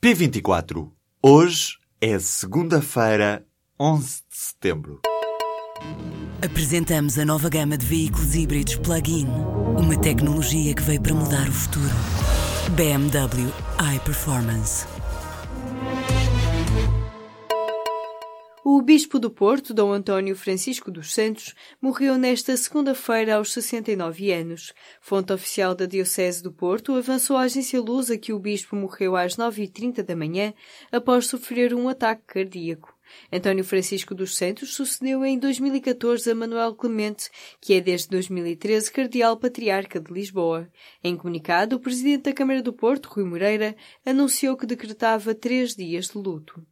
P24. Hoje é segunda-feira, 11 de setembro. Apresentamos a nova gama de veículos híbridos plug-in. Uma tecnologia que veio para mudar o futuro. BMW iPerformance. O Bispo do Porto, Dom António Francisco dos Santos, morreu nesta segunda-feira aos 69 anos. Fonte oficial da Diocese do Porto avançou à agência Lusa que o Bispo morreu às 9h30 da manhã após sofrer um ataque cardíaco. António Francisco dos Santos sucedeu em 2014 a Manuel Clemente, que é desde 2013 Cardeal Patriarca de Lisboa. Em comunicado, o Presidente da Câmara do Porto, Rui Moreira, anunciou que decretava três dias de luto.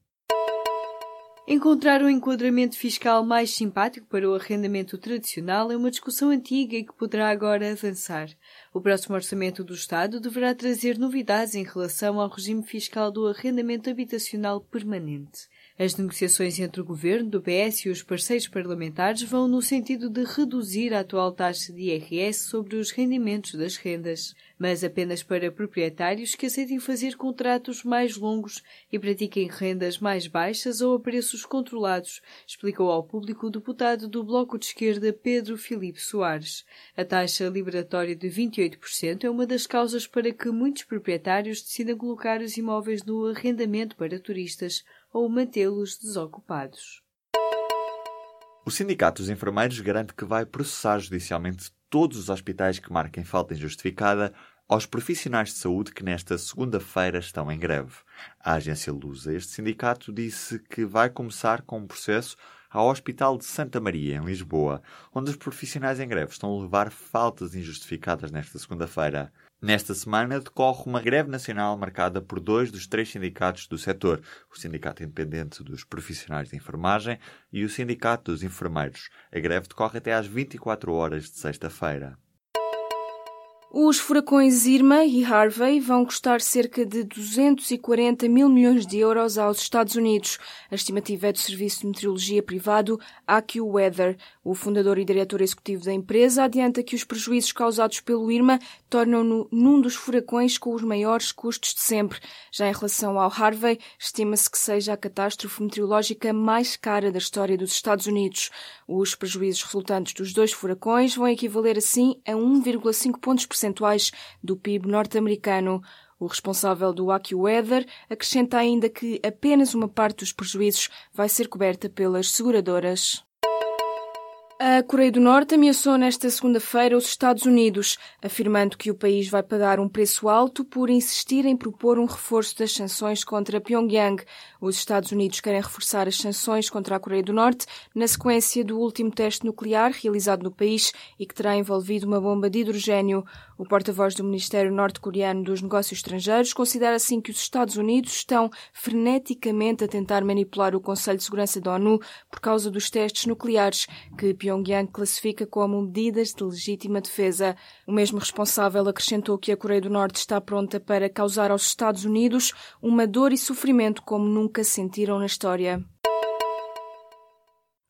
Encontrar um enquadramento fiscal mais simpático para o arrendamento tradicional é uma discussão antiga e que poderá agora avançar. O próximo orçamento do Estado deverá trazer novidades em relação ao regime fiscal do arrendamento habitacional permanente. As negociações entre o governo do PS e os parceiros parlamentares vão no sentido de reduzir a atual taxa de IRS sobre os rendimentos das rendas, mas apenas para proprietários que aceitem fazer contratos mais longos e pratiquem rendas mais baixas ou a preços controlados, explicou ao público o deputado do Bloco de Esquerda Pedro Filipe Soares. A taxa liberatória de 28% é uma das causas para que muitos proprietários decidam colocar os imóveis no arrendamento para turistas ou mantê-los desocupados. O Sindicato dos Enfermeiros garante que vai processar judicialmente todos os hospitais que marquem falta injustificada aos profissionais de saúde que nesta segunda-feira estão em greve. A agência Lusa, este sindicato, disse que vai começar com um processo ao Hospital de Santa Maria, em Lisboa, onde os profissionais em greve estão a levar faltas injustificadas nesta segunda-feira. Nesta semana decorre uma greve nacional marcada por dois dos três sindicatos do setor, o Sindicato Independente dos Profissionais de Enfermagem e o Sindicato dos Enfermeiros. A greve decorre até às 24 horas de sexta-feira. Os furacões Irma e Harvey vão custar cerca de 240 mil milhões de euros aos Estados Unidos. A estimativa é do serviço de meteorologia privado AccuWeather. O fundador e diretor executivo da empresa adianta que os prejuízos causados pelo Irma tornam-no num dos furacões com os maiores custos de sempre. Já em relação ao Harvey, estima-se que seja a catástrofe meteorológica mais cara da história dos Estados Unidos. Os prejuízos resultantes dos dois furacões vão equivaler assim a 1,5 pontos percentuais do PIB norte-americano. O responsável do AccuWeather acrescenta ainda que apenas uma parte dos prejuízos vai ser coberta pelas seguradoras. A Coreia do Norte ameaçou nesta segunda-feira os Estados Unidos, afirmando que o país vai pagar um preço alto por insistir em propor um reforço das sanções contra Pyongyang. Os Estados Unidos querem reforçar as sanções contra a Coreia do Norte na sequência do último teste nuclear realizado no país e que terá envolvido uma bomba de hidrogênio. O porta-voz do Ministério Norte-Coreano dos Negócios Estrangeiros considera assim que os Estados Unidos estão freneticamente a tentar manipular o Conselho de Segurança da ONU por causa dos testes nucleares que Pyongyang classifica como medidas de legítima defesa. O mesmo responsável acrescentou que a Coreia do Norte está pronta para causar aos Estados Unidos uma dor e sofrimento como nunca sentiram na história.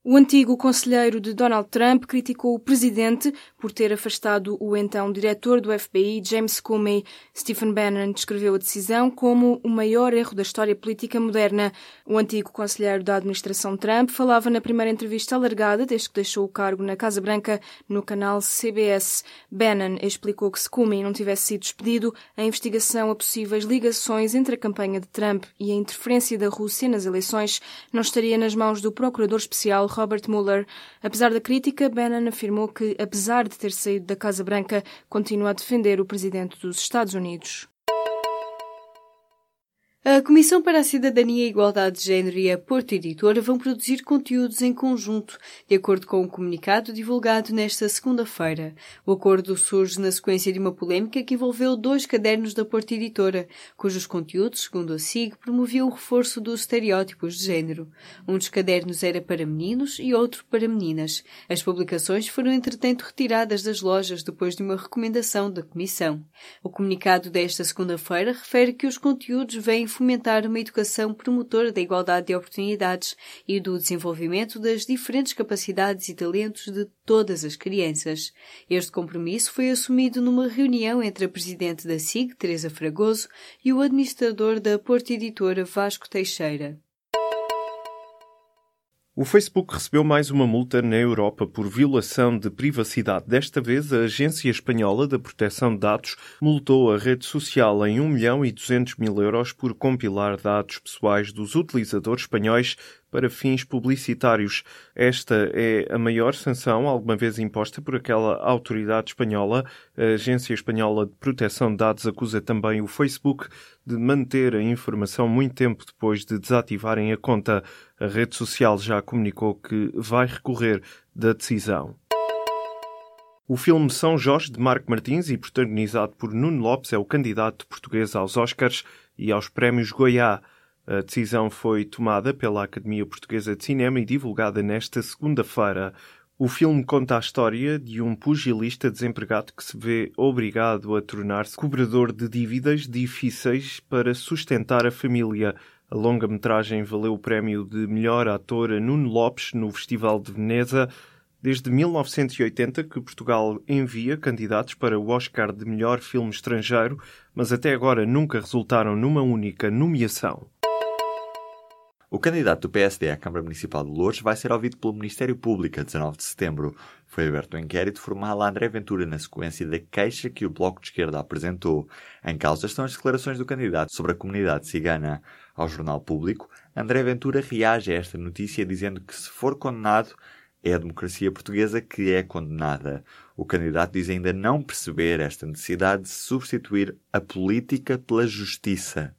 O antigo conselheiro de Donald Trump criticou o presidente por ter afastado o então diretor do FBI, James Comey. Stephen Bannon descreveu a decisão como o maior erro da história política moderna. O antigo conselheiro da administração Trump falava na primeira entrevista alargada desde que deixou o cargo na Casa Branca no canal CBS. Bannon explicou que se Comey não tivesse sido despedido, a investigação a possíveis ligações entre a campanha de Trump e a interferência da Rússia nas eleições não estaria nas mãos do procurador especial Robert Mueller. Apesar da crítica, Bannon afirmou que, apesar de ter saído da Casa Branca, continua a defender o presidente dos Estados Unidos. A Comissão para a Cidadania e Igualdade de Gênero e a Porto Editora vão produzir conteúdos em conjunto, de acordo com o um comunicado divulgado nesta segunda-feira. O acordo surge na sequência de uma polémica que envolveu dois cadernos da Porto Editora, cujos conteúdos, segundo a SIG, promoviam o reforço dos estereótipos de género. Um dos cadernos era para meninos e outro para meninas. As publicações foram, entretanto, retiradas das lojas depois de uma recomendação da Comissão. O comunicado desta segunda-feira refere que os conteúdos vêm fomentar uma educação promotora da igualdade de oportunidades e do desenvolvimento das diferentes capacidades e talentos de todas as crianças. Este compromisso foi assumido numa reunião entre a presidente da SIG, Teresa Fragoso, e o administrador da Porta Editora, Vasco Teixeira. O Facebook recebeu mais uma multa na Europa por violação de privacidade. Desta vez, a Agência Espanhola da Proteção de Dados multou a rede social em 1 milhão e 200 mil euros por compilar dados pessoais dos utilizadores espanhóis para fins publicitários. Esta é a maior sanção alguma vez imposta por aquela autoridade espanhola. A Agência Espanhola de Proteção de Dados acusa também o Facebook de manter a informação muito tempo depois de desativarem a conta. A rede social já comunicou que vai recorrer da decisão. O filme São Jorge, de Marco Martins e protagonizado por Nuno Lopes, é o candidato português aos Oscars e aos prémios Goiá. A decisão foi tomada pela Academia Portuguesa de Cinema e divulgada nesta segunda-feira. O filme conta a história de um pugilista desempregado que se vê obrigado a tornar-se cobrador de dívidas difíceis para sustentar a família. A longa-metragem valeu o prémio de melhor ator a Nuno Lopes no Festival de Veneza. Desde 1980 que Portugal envia candidatos para o Oscar de melhor filme estrangeiro, mas até agora nunca resultaram numa única nomeação. O candidato do PSD à Câmara Municipal de Lourdes vai ser ouvido pelo Ministério Público a 19 de setembro. Foi aberto um inquérito formal a André Ventura na sequência da queixa que o Bloco de Esquerda apresentou. Em causa estão as declarações do candidato sobre a comunidade cigana. Ao Jornal Público, André Ventura reage a esta notícia dizendo que se for condenado, é a democracia portuguesa que é condenada. O candidato diz ainda não perceber esta necessidade de substituir a política pela justiça.